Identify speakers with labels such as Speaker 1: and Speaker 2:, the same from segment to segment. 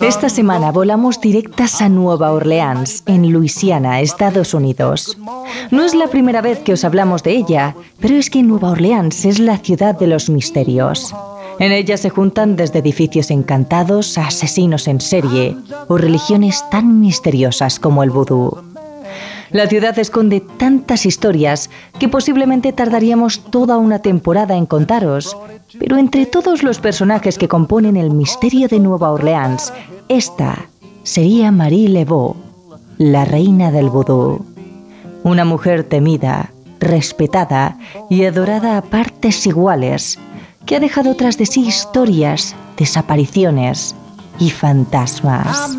Speaker 1: Esta semana volamos directas a Nueva Orleans, en Luisiana, Estados Unidos. No es la primera vez que os hablamos de ella, pero es que Nueva Orleans es la ciudad de los misterios. En ella se juntan desde edificios encantados a asesinos en serie o religiones tan misteriosas como el vudú. La ciudad esconde tantas historias que posiblemente tardaríamos toda una temporada en contaros, pero entre todos los personajes que componen el misterio de Nueva Orleans, esta sería Marie Laveau, la reina del vudú. Una mujer temida, respetada y adorada a partes iguales, que ha dejado tras de sí historias, desapariciones y fantasmas.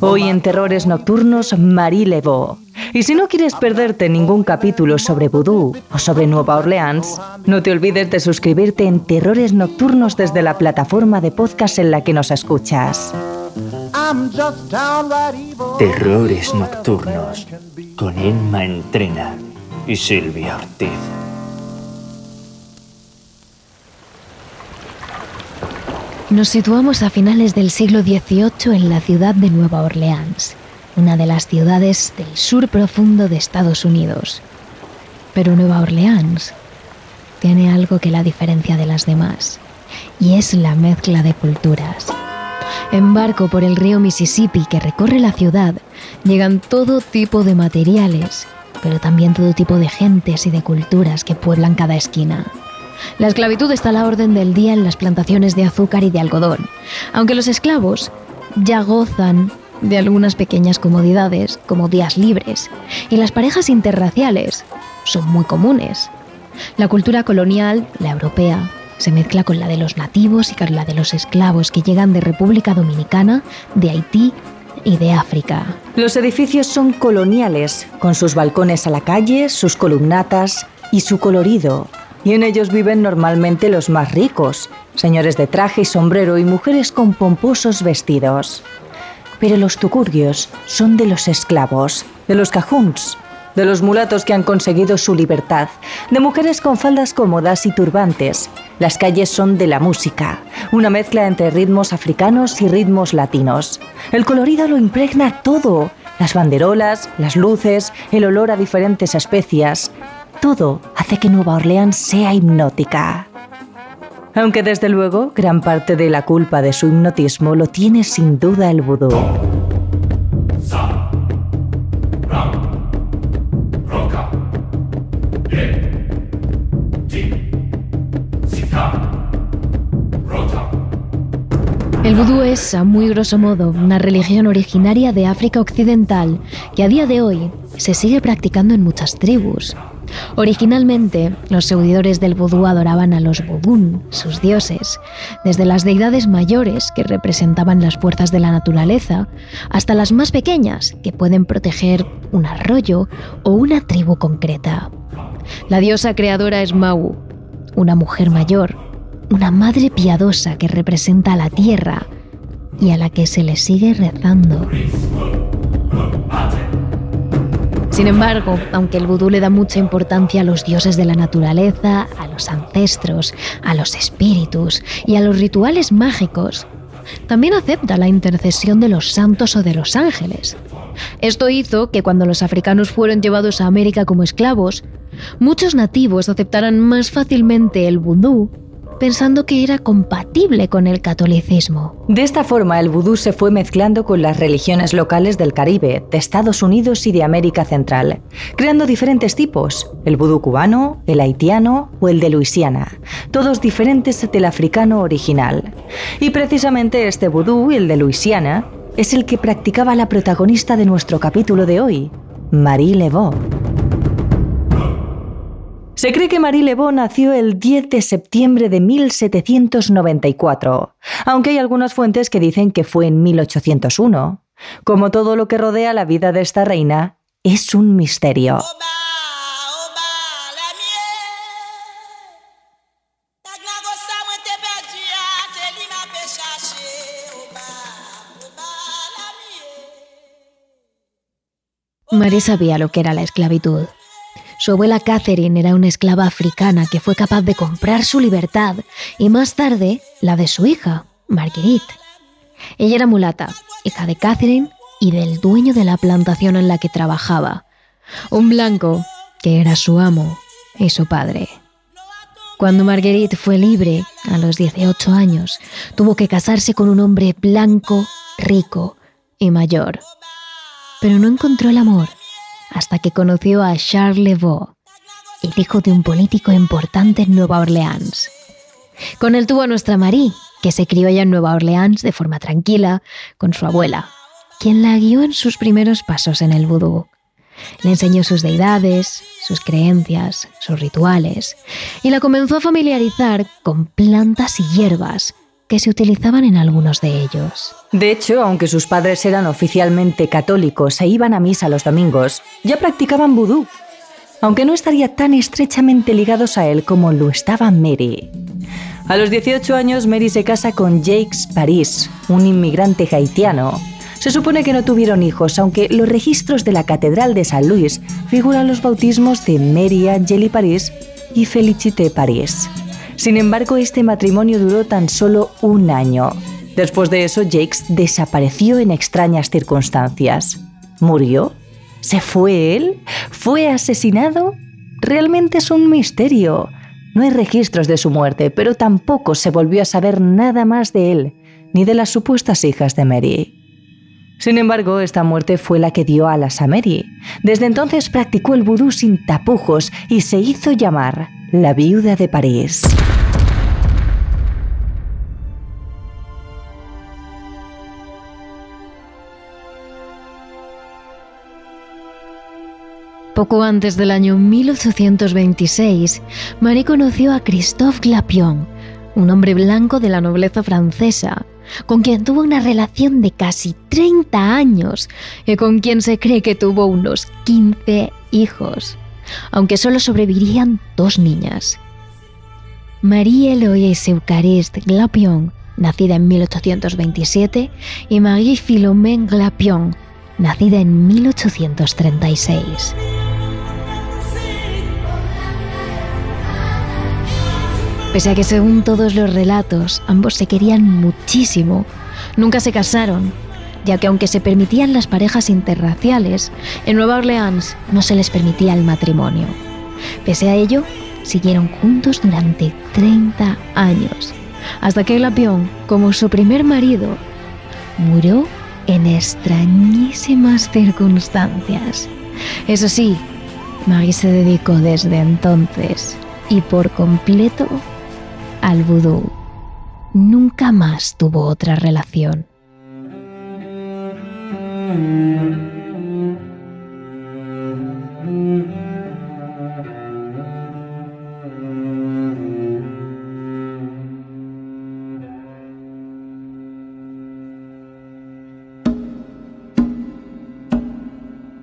Speaker 1: Hoy en Terrores Nocturnos, Marie Lebeau. Y si no quieres perderte ningún capítulo sobre vudú o sobre Nueva Orleans, no te olvides de suscribirte en Terrores Nocturnos desde la plataforma de podcast en la que nos escuchas.
Speaker 2: Terrores Nocturnos con Emma Entrena y Silvia Ortiz.
Speaker 3: Nos situamos a finales del siglo XVIII en la ciudad de Nueva Orleans, una de las ciudades del sur profundo de Estados Unidos. Pero Nueva Orleans tiene algo que la diferencia de las demás, y es la mezcla de culturas. En barco por el río Mississippi que recorre la ciudad, llegan todo tipo de materiales, pero también todo tipo de gentes y de culturas que pueblan cada esquina. La esclavitud está a la orden del día en las plantaciones de azúcar y de algodón, aunque los esclavos ya gozan de algunas pequeñas comodidades, como días libres, y las parejas interraciales son muy comunes. La cultura colonial, la europea, se mezcla con la de los nativos y con la de los esclavos que llegan de República Dominicana, de Haití y de África.
Speaker 1: Los edificios son coloniales, con sus balcones a la calle, sus columnatas y su colorido, y en ellos viven normalmente los más ricos, señores de traje y sombrero y mujeres con pomposos vestidos. Pero los tucurgios son de los esclavos, de los cajuns, de los mulatos que han conseguido su libertad, de mujeres con faldas cómodas y turbantes. Las calles son de la música, una mezcla entre ritmos africanos y ritmos latinos. El colorido lo impregna todo, las banderolas, las luces, el olor a diferentes especias, todo hace que Nueva Orleans sea hipnótica. Aunque desde luego gran parte de la culpa de su hipnotismo lo tiene sin duda el vudú.
Speaker 3: El vudú es, a muy grosso modo, una religión originaria de África Occidental que a día de hoy se sigue practicando en muchas tribus. Originalmente, los seguidores del vudú adoraban a los Vodun, sus dioses, desde las deidades mayores que representaban las fuerzas de la naturaleza, hasta las más pequeñas que pueden proteger un arroyo o una tribu concreta. La diosa creadora es Mau, una mujer mayor, una madre piadosa que representa a la tierra y a la que se le sigue rezando. Sin embargo, aunque el vudú le da mucha importancia a los dioses de la naturaleza, a los ancestros, a los espíritus y a los rituales mágicos, también acepta la intercesión de los santos o de los ángeles. Esto hizo que cuando los africanos fueron llevados a América como esclavos, muchos nativos aceptaran más fácilmente el vudú pensando que era compatible con el catolicismo.
Speaker 1: De esta forma, el vudú se fue mezclando con las religiones locales del Caribe, de Estados Unidos y de América Central, creando diferentes tipos, el vudú cubano, el haitiano o el de Luisiana, todos diferentes del africano original. Y precisamente este vudú, el de Luisiana, es el que practicaba la protagonista de nuestro capítulo de hoy, Marie Laveau. Se cree que Marie Lebeau nació el 10 de septiembre de 1794, aunque hay algunas fuentes que dicen que fue en 1801. Como todo lo que rodea la vida de esta reina, es un misterio.
Speaker 3: Marie sabía lo que era la esclavitud. Su abuela Catherine era una esclava africana que fue capaz de comprar su libertad y más tarde la de su hija, Marguerite. Ella era mulata, hija de Catherine y del dueño de la plantación en la que trabajaba, un blanco que era su amo y su padre. Cuando Marguerite fue libre, a los 18 años, tuvo que casarse con un hombre blanco, rico y mayor. Pero no encontró el amor hasta que conoció a Charles Levaux, el hijo de un político importante en Nueva Orleans. Con él tuvo a nuestra Marie, que se crió allá en Nueva Orleans de forma tranquila con su abuela, quien la guió en sus primeros pasos en el vudú. Le enseñó sus deidades, sus creencias, sus rituales, y la comenzó a familiarizar con plantas y hierbas que se utilizaban en algunos de ellos.
Speaker 1: De hecho, aunque sus padres eran oficialmente católicos e iban a misa los domingos, ya practicaban vudú, aunque no estaría tan estrechamente ligados a él como lo estaba Mary. A los 18 años, Mary se casa con Jacques Paris, un inmigrante haitiano. Se supone que no tuvieron hijos, aunque los registros de la Catedral de San Luis figuran los bautismos de Mary Angeli Paris y Felicité Paris. Sin embargo, este matrimonio duró tan solo un año. Después de eso, Jakes desapareció en extrañas circunstancias. ¿Murió? ¿Se fue él? ¿Fue asesinado? Realmente es un misterio. No hay registros de su muerte, pero tampoco se volvió a saber nada más de él, ni de las supuestas hijas de Mary. Sin embargo, esta muerte fue la que dio alas a Mary. Desde entonces practicó el vudú sin tapujos y se hizo llamar la viuda de París.
Speaker 3: Poco antes del año 1826, Marie conoció a Christophe Glapion, un hombre blanco de la nobleza francesa, con quien tuvo una relación de casi 30 años y con quien se cree que tuvo unos 15 hijos, aunque solo sobrevivirían dos niñas. Marie Eloise Eucariste Glapion, nacida en 1827, y Marie Philomène Glapion, nacida en 1836. Pese a que según todos los relatos ambos se querían muchísimo, nunca se casaron, ya que aunque se permitían las parejas interraciales, en Nueva Orleans no se les permitía el matrimonio. Pese a ello, siguieron juntos durante 30 años, hasta que Glapion, como su primer marido, murió en extrañísimas circunstancias. Eso sí, Maggie se dedicó desde entonces y por completo al vudú. Nunca más tuvo otra relación.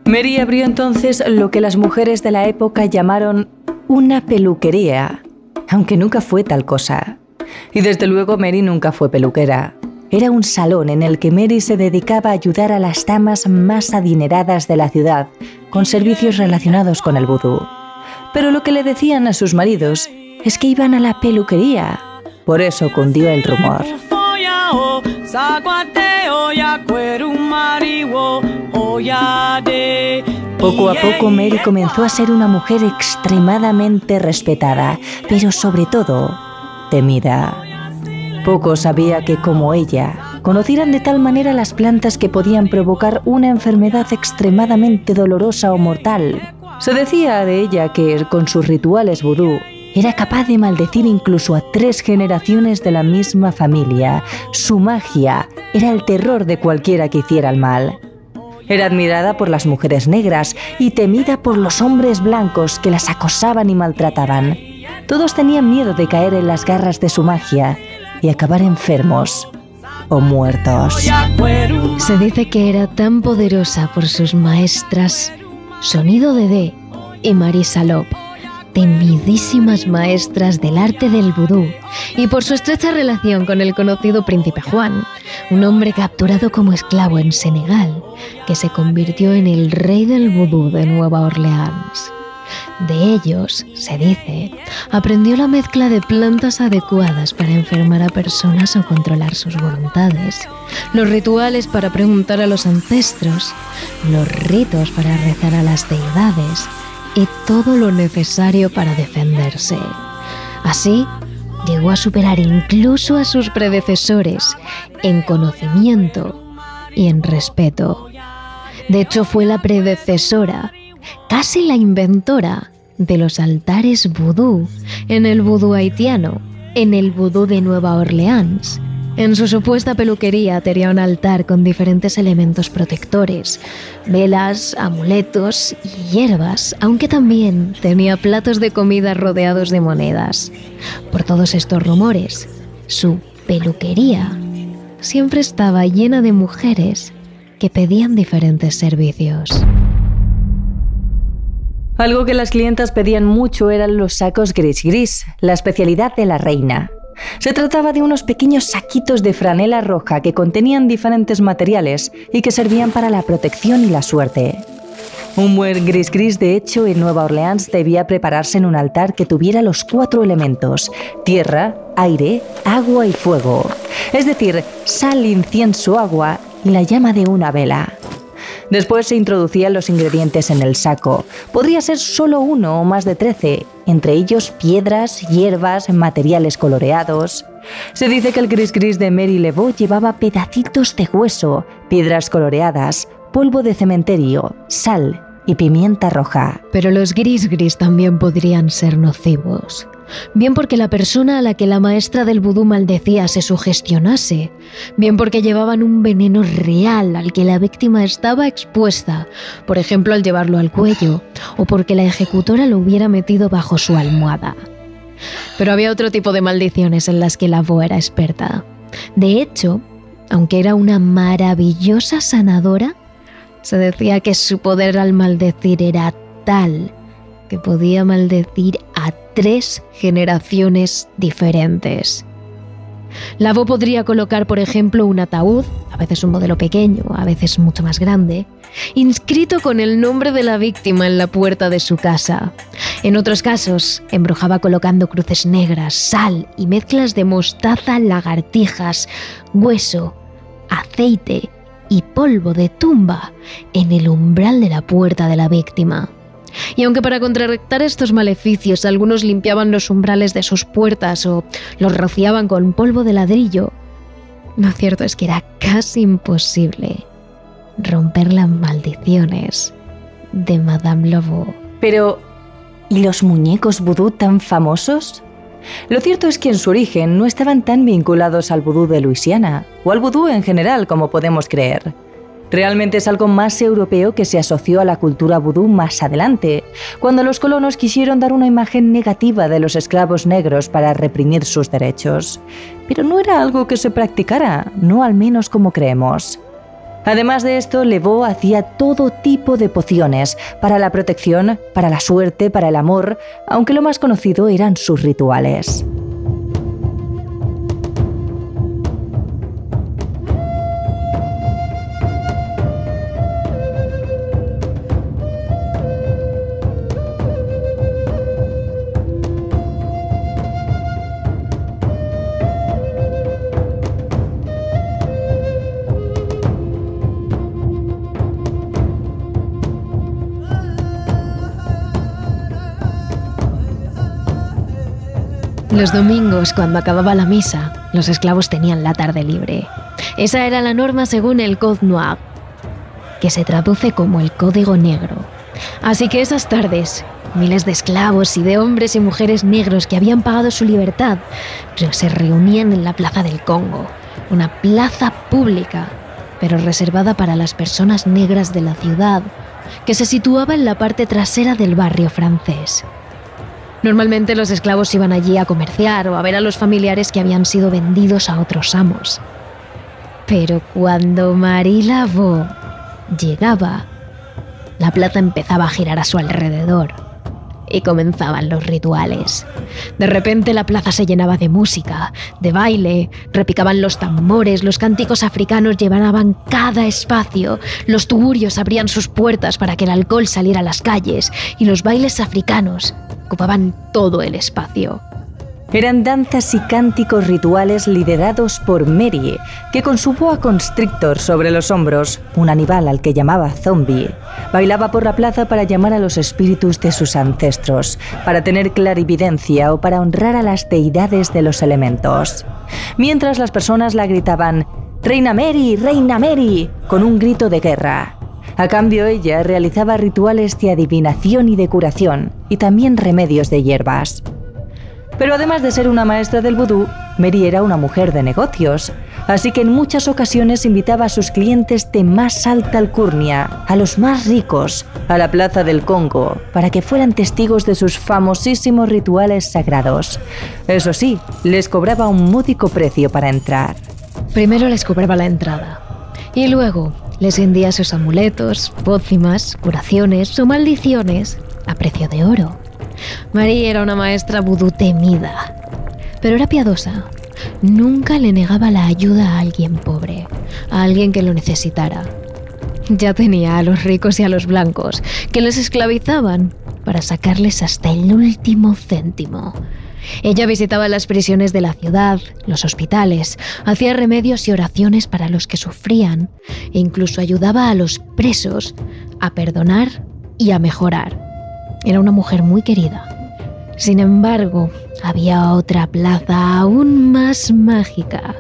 Speaker 1: Mary abrió entonces lo que las mujeres de la época llamaron una peluquería aunque nunca fue tal cosa. Y desde luego Mary nunca fue peluquera. Era un salón en el que Mary se dedicaba a ayudar a las damas más adineradas de la ciudad con servicios relacionados con el vudú. Pero lo que le decían a sus maridos es que iban a la peluquería. Por eso cundió el rumor. Poco a poco Mary comenzó a ser una mujer extremadamente respetada, pero sobre todo temida. Poco sabía que como ella, conocieran de tal manera las plantas que podían provocar una enfermedad extremadamente dolorosa o mortal. Se decía de ella que con sus rituales vudú era capaz de maldecir incluso a tres generaciones de la misma familia. Su magia era el terror de cualquiera que hiciera el mal. Era admirada por las mujeres negras y temida por los hombres blancos que las acosaban y maltrataban. Todos tenían miedo de caer en las garras de su magia y acabar enfermos o muertos.
Speaker 3: Se dice que era tan poderosa por sus maestras Sonido de y Marisa Lop, temidísimas maestras del arte del vudú, y por su estrecha relación con el conocido príncipe Juan, un hombre capturado como esclavo en Senegal, que se convirtió en el rey del vudú de Nueva Orleans. De ellos, se dice, aprendió la mezcla de plantas adecuadas para enfermar a personas o controlar sus voluntades, los rituales para preguntar a los ancestros, los ritos para rezar a las deidades y todo lo necesario para defenderse. Así, llegó a superar incluso a sus predecesores en conocimiento y en respeto. De hecho, fue la predecesora casi la inventora de los altares vudú en el vudú haitiano, en el vudú de Nueva Orleans. En su supuesta peluquería tenía un altar con diferentes elementos protectores, velas, amuletos y hierbas, aunque también tenía platos de comida rodeados de monedas. Por todos estos rumores, su peluquería siempre estaba llena de mujeres que pedían diferentes servicios.
Speaker 1: Algo que las clientas pedían mucho eran los sacos gris gris, la especialidad de la reina. Se trataba de unos pequeños saquitos de franela roja que contenían diferentes materiales y que servían para la protección y la suerte. Un buen gris gris, de hecho, en Nueva Orleans debía prepararse en un altar que tuviera los cuatro elementos, tierra, aire, agua y fuego. Es decir, sal, incienso, agua y la llama de una vela. Después se introducían los ingredientes en el saco. Podría ser solo uno o más de trece, entre ellos piedras, hierbas, materiales coloreados. Se dice que el gris gris de Mary Lebeau llevaba pedacitos de hueso, piedras coloreadas, polvo de cementerio, sal y pimienta roja.
Speaker 3: Pero los gris gris también podrían ser nocivos bien porque la persona a la que la maestra del vudú maldecía se sugestionase, bien porque llevaban un veneno real al que la víctima estaba expuesta, por ejemplo al llevarlo al cuello, o porque la ejecutora lo hubiera metido bajo su almohada. Pero había otro tipo de maldiciones en las que la voz era experta. De hecho, aunque era una maravillosa sanadora, se decía que su poder al maldecir era tal que podía maldecir a tres generaciones diferentes. La voz podría colocar, por ejemplo, un ataúd, a veces un modelo pequeño, a veces mucho más grande, inscrito con el nombre de la víctima en la puerta de su casa. En otros casos, embrujaba colocando cruces negras, sal y mezclas de mostaza, lagartijas, hueso, aceite y polvo de tumba en el umbral de la puerta de la víctima. Y aunque para contrarrestar estos maleficios algunos limpiaban los umbrales de sus puertas o los rociaban con polvo de ladrillo, lo cierto es que era casi imposible romper las maldiciones de Madame Lobo.
Speaker 1: Pero, ¿y los muñecos vudú tan famosos? Lo cierto es que en su origen no estaban tan vinculados al vudú de Luisiana, o al vudú en general como podemos creer. Realmente es algo más europeo que se asoció a la cultura vudú más adelante, cuando los colonos quisieron dar una imagen negativa de los esclavos negros para reprimir sus derechos. Pero no era algo que se practicara, no al menos como creemos. Además de esto, Lebeau hacía todo tipo de pociones, para la protección, para la suerte, para el amor, aunque lo más conocido eran sus rituales.
Speaker 3: Los domingos, cuando acababa la misa, los esclavos tenían la tarde libre. Esa era la norma según el Code Noir, que se traduce como el Código Negro. Así que esas tardes, miles de esclavos y de hombres y mujeres negros que habían pagado su libertad se reunían en la Plaza del Congo, una plaza pública pero reservada para las personas negras de la ciudad, que se situaba en la parte trasera del barrio francés. Normalmente los esclavos iban allí a comerciar o a ver a los familiares que habían sido vendidos a otros amos. Pero cuando Marie Lavaux llegaba, la plaza empezaba a girar a su alrededor y comenzaban los rituales. De repente la plaza se llenaba de música, de baile, repicaban los tambores, los cánticos africanos llevaban cada espacio, los tugurios abrían sus puertas para que el alcohol saliera a las calles y los bailes africanos ocupaban todo el espacio.
Speaker 1: Eran danzas y cánticos rituales liderados por Mary, que con su boa constrictor sobre los hombros, un animal al que llamaba zombie, bailaba por la plaza para llamar a los espíritus de sus ancestros, para tener clarividencia o para honrar a las deidades de los elementos. Mientras las personas la gritaban, Reina Mary, Reina Mary, con un grito de guerra. A cambio ella realizaba rituales de adivinación y de curación, y también remedios de hierbas. Pero además de ser una maestra del vudú, Mary era una mujer de negocios, así que en muchas ocasiones invitaba a sus clientes de más alta alcurnia, a los más ricos, a la Plaza del Congo, para que fueran testigos de sus famosísimos rituales sagrados. Eso sí, les cobraba un módico precio para entrar.
Speaker 3: Primero les cobraba la entrada, y luego les vendía sus amuletos, pócimas, curaciones o maldiciones a precio de oro. María era una maestra vudú temida, pero era piadosa. Nunca le negaba la ayuda a alguien pobre, a alguien que lo necesitara. Ya tenía a los ricos y a los blancos, que les esclavizaban para sacarles hasta el último céntimo. Ella visitaba las prisiones de la ciudad, los hospitales, hacía remedios y oraciones para los que sufrían e incluso ayudaba a los presos a perdonar y a mejorar. Era una mujer muy querida. Sin embargo, había otra plaza aún más mágica,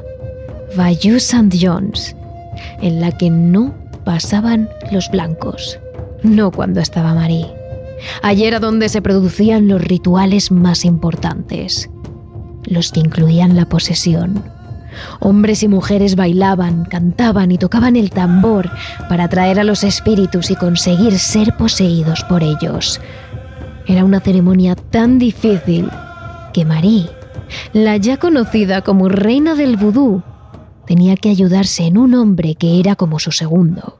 Speaker 3: Bayou St. John's, en la que no pasaban los blancos, no cuando estaba Marie. Allí era donde se producían los rituales más importantes, los que incluían la posesión. Hombres y mujeres bailaban, cantaban y tocaban el tambor para atraer a los espíritus y conseguir ser poseídos por ellos. Era una ceremonia tan difícil que Marie, la ya conocida como reina del vudú, tenía que ayudarse en un hombre que era como su segundo,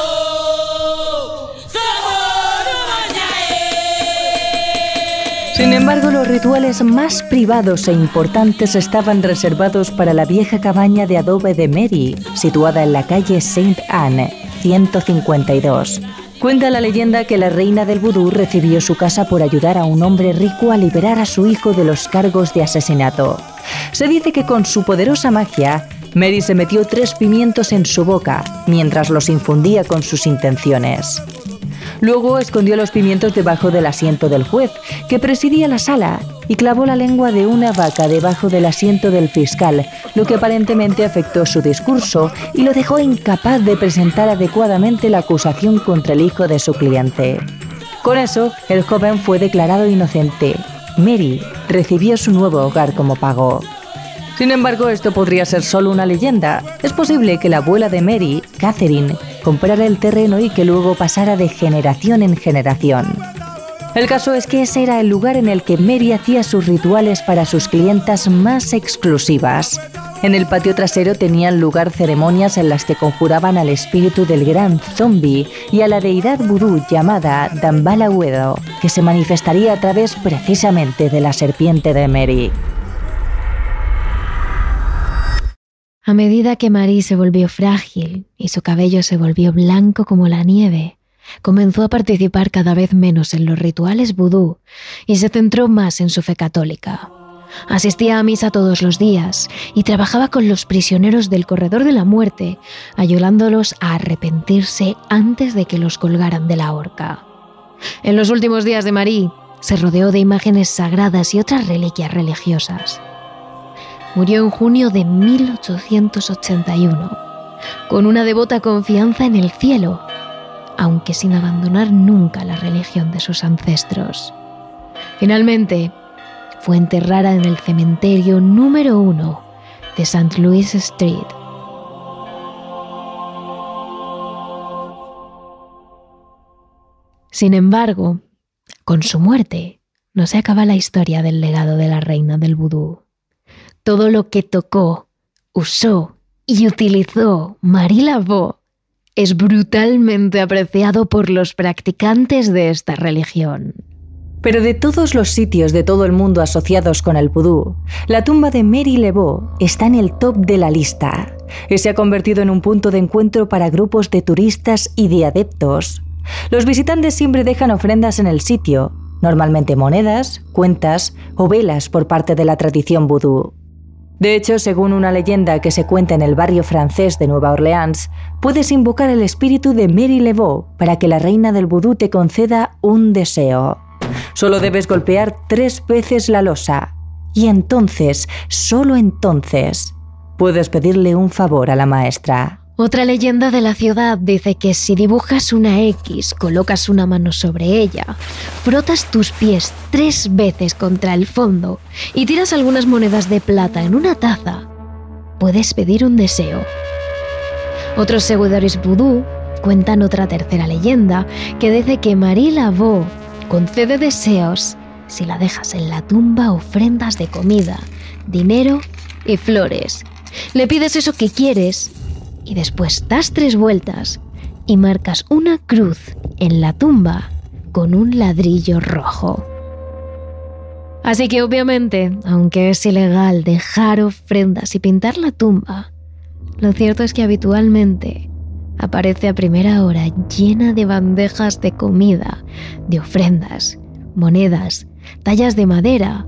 Speaker 1: Sin embargo, los rituales más privados e importantes estaban reservados para la vieja cabaña de adobe de Mary, situada en la calle Saint Anne, 152. Cuenta la leyenda que la reina del vudú recibió su casa por ayudar a un hombre rico a liberar a su hijo de los cargos de asesinato. Se dice que con su poderosa magia, Mary se metió tres pimientos en su boca mientras los infundía con sus intenciones. Luego escondió los pimientos debajo del asiento del juez, que presidía la sala, y clavó la lengua de una vaca debajo del asiento del fiscal, lo que aparentemente afectó su discurso y lo dejó incapaz de presentar adecuadamente la acusación contra el hijo de su cliente. Con eso, el joven fue declarado inocente. Mary recibió su nuevo hogar como pago. Sin embargo, esto podría ser solo una leyenda. Es posible que la abuela de Mary, Catherine, comprara el terreno y que luego pasara de generación en generación. El caso es que ese era el lugar en el que Mary hacía sus rituales para sus clientas más exclusivas. En el patio trasero tenían lugar ceremonias en las que conjuraban al espíritu del gran zombie y a la deidad vudú llamada Dambala Wedo, que se manifestaría a través precisamente de la serpiente de Mary.
Speaker 3: A medida que Marie se volvió frágil y su cabello se volvió blanco como la nieve, comenzó a participar cada vez menos en los rituales vudú y se centró más en su fe católica. Asistía a misa todos los días y trabajaba con los prisioneros del corredor de la muerte, ayudándolos a arrepentirse antes de que los colgaran de la horca. En los últimos días de Marie, se rodeó de imágenes sagradas y otras reliquias religiosas. Murió en junio de 1881, con una devota confianza en el cielo, aunque sin abandonar nunca la religión de sus ancestros. Finalmente, fue enterrada en el cementerio número uno de St. Louis Street. Sin embargo, con su muerte, no se acaba la historia del legado de la reina del vudú. Todo lo que tocó, usó y utilizó Marie Laveau es brutalmente apreciado por los practicantes de esta religión.
Speaker 1: Pero de todos los sitios de todo el mundo asociados con el vudú, la tumba de Mary Lebeau está en el top de la lista y se ha convertido en un punto de encuentro para grupos de turistas y de adeptos los visitantes siempre dejan ofrendas en el sitio, normalmente monedas, cuentas o velas por parte de la tradición vudú. De hecho, según una leyenda que se cuenta en el barrio francés de Nueva Orleans, puedes invocar el espíritu de Mary Lebeau para que la reina del vudú te conceda un deseo. Solo debes golpear tres veces la losa. Y entonces, solo entonces, puedes pedirle un favor a la maestra.
Speaker 3: Otra leyenda de la ciudad dice que si dibujas una X, colocas una mano sobre ella, frotas tus pies tres veces contra el fondo y tiras algunas monedas de plata en una taza, puedes pedir un deseo. Otros seguidores vudú cuentan otra tercera leyenda que dice que Marie Laveau concede deseos si la dejas en la tumba ofrendas de comida, dinero y flores. Le pides eso que quieres y después das tres vueltas y marcas una cruz en la tumba con un ladrillo rojo. Así que obviamente, aunque es ilegal dejar ofrendas y pintar la tumba, lo cierto es que habitualmente aparece a primera hora llena de bandejas de comida, de ofrendas, monedas, tallas de madera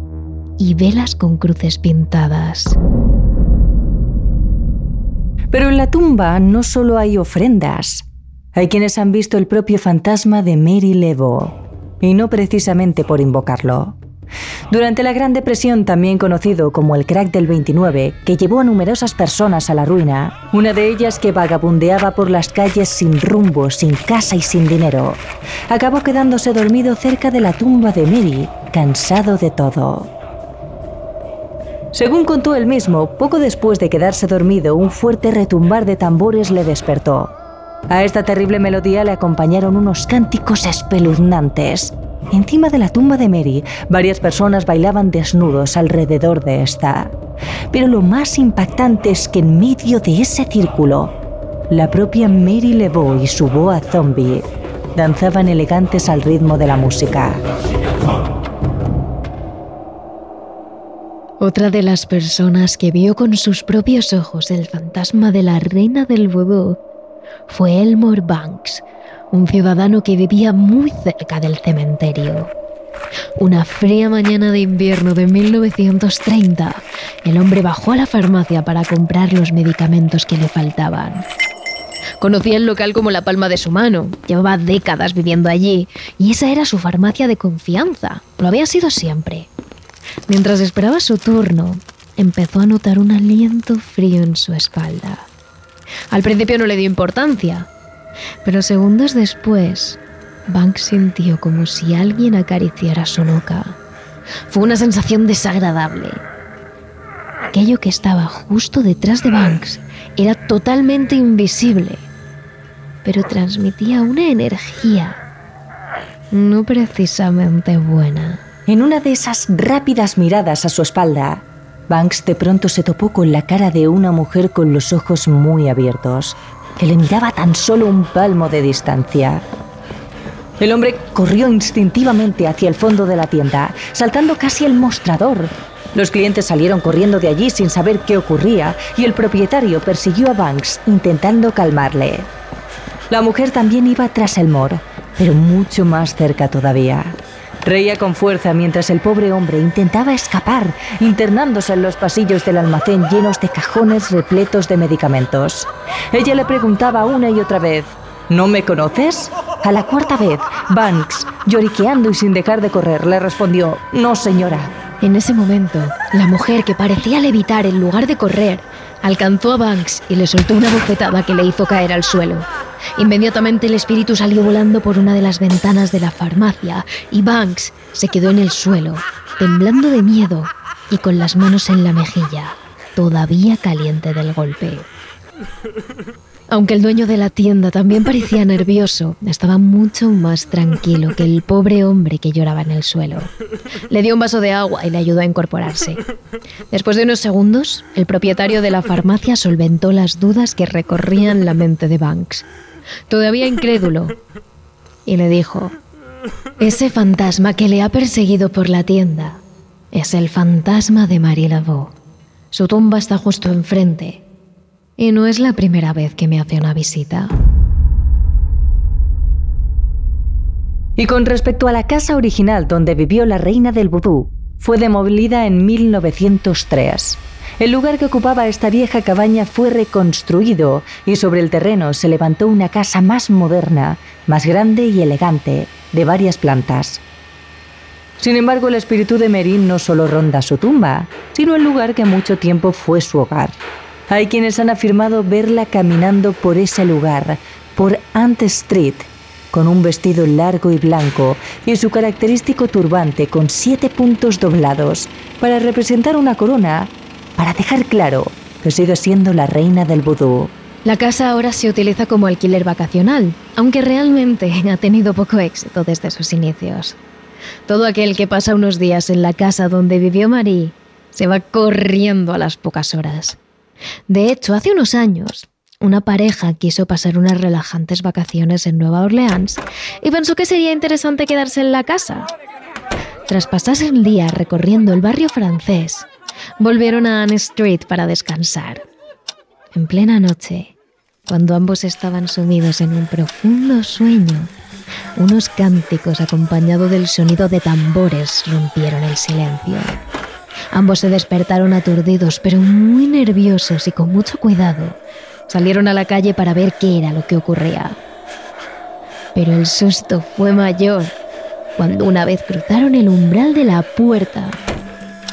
Speaker 3: y velas con cruces pintadas.
Speaker 1: Pero en la tumba no solo hay ofrendas. Hay quienes han visto el propio fantasma de Mary Levo, y no precisamente por invocarlo. Durante la Gran Depresión, también conocido como el crack del 29, que llevó a numerosas personas a la ruina, una de ellas que vagabundeaba por las calles sin rumbo, sin casa y sin dinero, acabó quedándose dormido cerca de la tumba de Mary, cansado de todo. Según contó él mismo, poco después de quedarse dormido, un fuerte retumbar de tambores le despertó. A esta terrible melodía le acompañaron unos cánticos espeluznantes. Encima de la tumba de Mary, varias personas bailaban desnudos alrededor de esta. Pero lo más impactante es que en medio de ese círculo, la propia Mary Lebeau y su boa zombie danzaban elegantes al ritmo de la música.
Speaker 3: Otra de las personas que vio con sus propios ojos el fantasma de la reina del vudú fue Elmore Banks, un ciudadano que vivía muy cerca del cementerio. Una fría mañana de invierno de 1930, el hombre bajó a la farmacia para comprar los medicamentos que le faltaban. Conocía el local como la palma de su mano, llevaba décadas viviendo allí y esa era su farmacia de confianza, lo había sido siempre. Mientras esperaba su turno, empezó a notar un aliento frío en su espalda. Al principio no le dio importancia, pero segundos después, Banks sintió como si alguien acariciara su nuca. Fue una sensación desagradable. Aquello que estaba justo detrás de Banks era totalmente invisible, pero transmitía una energía no precisamente buena.
Speaker 1: En una de esas rápidas miradas a su espalda, Banks de pronto se topó con la cara de una mujer con los ojos muy abiertos, que le miraba tan solo un palmo de distancia. El hombre corrió instintivamente hacia el fondo de la tienda, saltando casi el mostrador. Los clientes salieron corriendo de allí sin saber qué ocurría y el propietario persiguió a Banks intentando calmarle. La mujer también iba tras el mor, pero mucho más cerca todavía. Reía con fuerza mientras el pobre hombre intentaba escapar, internándose en los pasillos del almacén llenos de cajones repletos de medicamentos. Ella le preguntaba una y otra vez, ¿No me conoces? A la cuarta vez, Banks, lloriqueando y sin dejar de correr, le respondió, No, señora.
Speaker 3: En ese momento, la mujer que parecía levitar en lugar de correr, alcanzó a Banks y le soltó una bofetada que le hizo caer al suelo. Inmediatamente el espíritu salió volando por una de las ventanas de la farmacia y Banks se quedó en el suelo, temblando de miedo y con las manos en la mejilla, todavía caliente del golpe. Aunque el dueño de la tienda también parecía nervioso, estaba mucho más tranquilo que el pobre hombre que lloraba en el suelo. Le dio un vaso de agua y le ayudó a incorporarse. Después de unos segundos, el propietario de la farmacia solventó las dudas que recorrían la mente de Banks. Todavía incrédulo, y le dijo, ese fantasma que le ha perseguido por la tienda es el fantasma de Marie Laveau. Su tumba está justo enfrente y no es la primera vez que me hace una visita.
Speaker 1: Y con respecto a la casa original donde vivió la reina del vudú, fue demolida en 1903. El lugar que ocupaba esta vieja cabaña fue reconstruido y sobre el terreno se levantó una casa más moderna, más grande y elegante, de varias plantas. Sin embargo, el espíritu de Merin no solo ronda su tumba, sino el lugar que mucho tiempo fue su hogar. Hay quienes han afirmado verla caminando por ese lugar, por Ant Street, con un vestido largo y blanco y su característico turbante con siete puntos doblados, para representar una corona, para dejar claro que sigue siendo la reina del vudú.
Speaker 3: La casa ahora se utiliza como alquiler vacacional, aunque realmente ha tenido poco éxito desde sus inicios. Todo aquel que pasa unos días en la casa donde vivió Marie se va corriendo a las pocas horas. De hecho, hace unos años, una pareja quiso pasar unas relajantes vacaciones en Nueva Orleans y pensó que sería interesante quedarse en la casa. Tras pasarse el día recorriendo el barrio francés, volvieron a Anne Street para descansar. En plena noche, cuando ambos estaban sumidos en un profundo sueño, unos cánticos acompañados del sonido de tambores rompieron el silencio. Ambos se despertaron aturdidos, pero muy nerviosos y con mucho cuidado. Salieron a la calle para ver qué era lo que ocurría. Pero el susto fue mayor cuando una vez cruzaron el umbral de la puerta,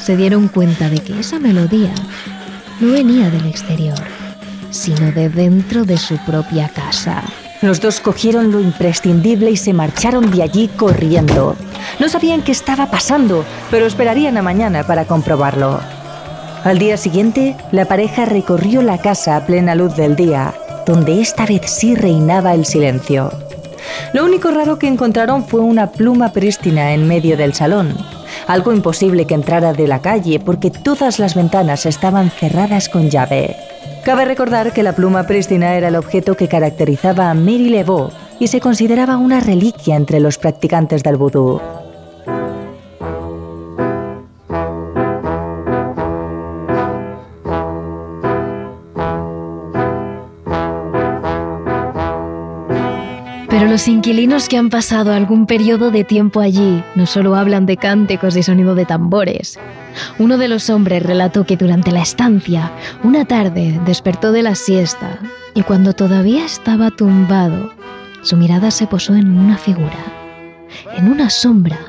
Speaker 3: se dieron cuenta de que esa melodía no venía del exterior, sino de dentro de su propia casa.
Speaker 1: Los dos cogieron lo imprescindible y se marcharon de allí corriendo. No sabían qué estaba pasando, pero esperarían a mañana para comprobarlo. Al día siguiente, la pareja recorrió la casa a plena luz del día, donde esta vez sí reinaba el silencio. Lo único raro que encontraron fue una pluma prístina en medio del salón, algo imposible que entrara de la calle porque todas las ventanas estaban cerradas con llave. Cabe recordar que la pluma prístina era el objeto que caracterizaba a Mary Lebeau y se consideraba una reliquia entre los practicantes del vudú.
Speaker 3: Los inquilinos que han pasado algún periodo de tiempo allí no solo hablan de cánticos y sonido de tambores. Uno de los hombres relató que durante la estancia, una tarde despertó de la siesta y cuando todavía estaba tumbado, su mirada se posó en una figura, en una sombra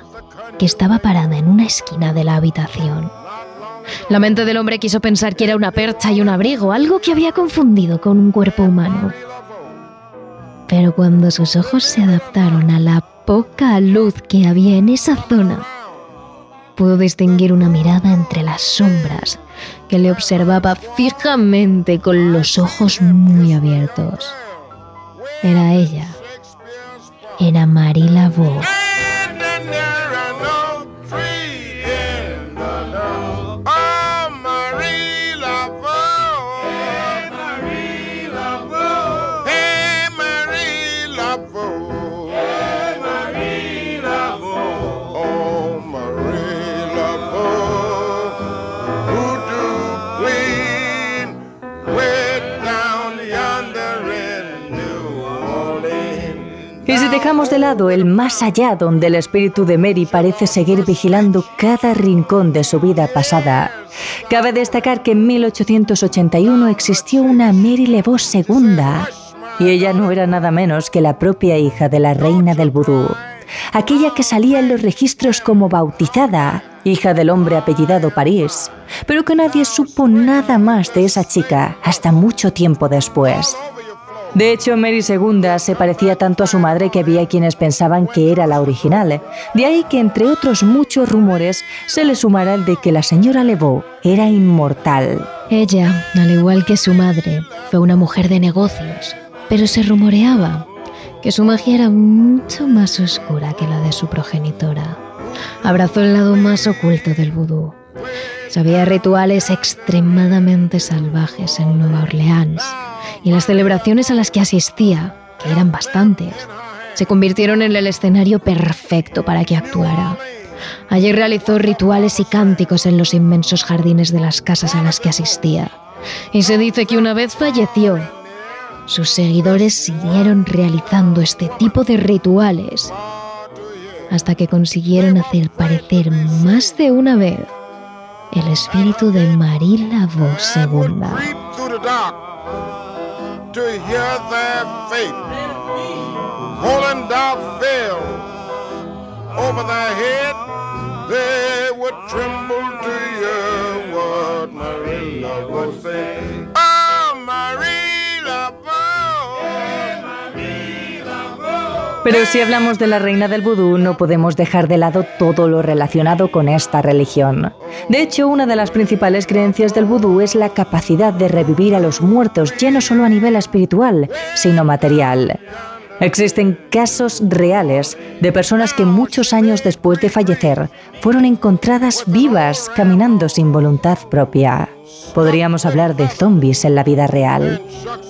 Speaker 3: que estaba parada en una esquina de la habitación. La mente del hombre quiso pensar que era una percha y un abrigo, algo que había confundido con un cuerpo humano. Pero cuando sus ojos se adaptaron a la poca luz que había en esa zona, pudo distinguir una mirada entre las sombras que le observaba fijamente con los ojos muy abiertos. Era ella. Era Marila.
Speaker 1: Dejamos de lado el más allá donde el espíritu de Mary parece seguir vigilando cada rincón de su vida pasada, cabe destacar que en 1881 existió una Mary Lebeau II, Y ella no era nada menos que la propia hija de la reina del vudú, aquella que salía en los registros como bautizada, hija del hombre apellidado París, pero que nadie supo nada más de esa chica hasta mucho tiempo después. De hecho, Mary II se parecía tanto a su madre que había quienes pensaban que era la original. De ahí que, entre otros muchos rumores, se le sumara el de que la señora Lebeau era inmortal.
Speaker 3: Ella, al igual que su madre, fue una mujer de negocios, pero se rumoreaba que su magia era mucho más oscura que la de su progenitora. Abrazó el lado más oculto del vudú. Sabía rituales extremadamente salvajes en Nueva Orleans y las celebraciones a las que asistía, que eran bastantes, se convirtieron en el escenario perfecto para que actuara. Allí realizó rituales y cánticos en los inmensos jardines de las casas a las que asistía. Y se dice que una vez falleció, sus seguidores siguieron realizando este tipo de rituales hasta que consiguieron hacer parecer más de una vez el espíritu de Marie II. To hear their faith. Rolling down veil over their head, they would tremble to hear what Marilla would saying. Pero si hablamos de la reina del vudú, no podemos dejar de lado todo lo relacionado con esta religión. De hecho, una de las principales creencias del vudú es la capacidad de revivir a los muertos, ya no solo a nivel espiritual, sino material. Existen casos reales de personas que muchos años después de fallecer fueron encontradas vivas caminando sin voluntad propia. Podríamos hablar de zombies en la vida real.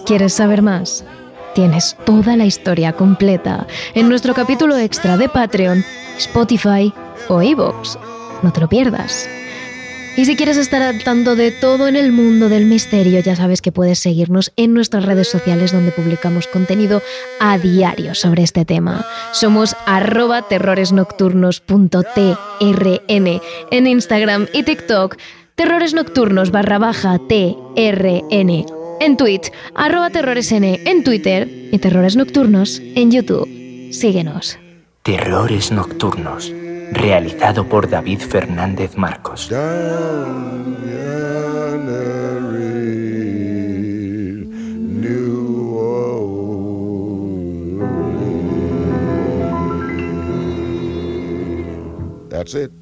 Speaker 3: ¿Quieres saber más? Tienes toda la historia completa en nuestro capítulo extra de Patreon, Spotify o Evox. No te lo pierdas. Y si quieres estar al tanto de todo en el mundo del misterio, ya sabes que puedes seguirnos en nuestras redes sociales donde publicamos contenido a diario sobre este tema. Somos arroba terroresnocturnos.trn en Instagram y TikTok, terroresnocturnos barra baja TRN en Twitch, arroba terroresn en Twitter y Terrores Nocturnos en YouTube. Síguenos.
Speaker 2: Terrores Nocturnos, realizado por David Fernández Marcos. That's it.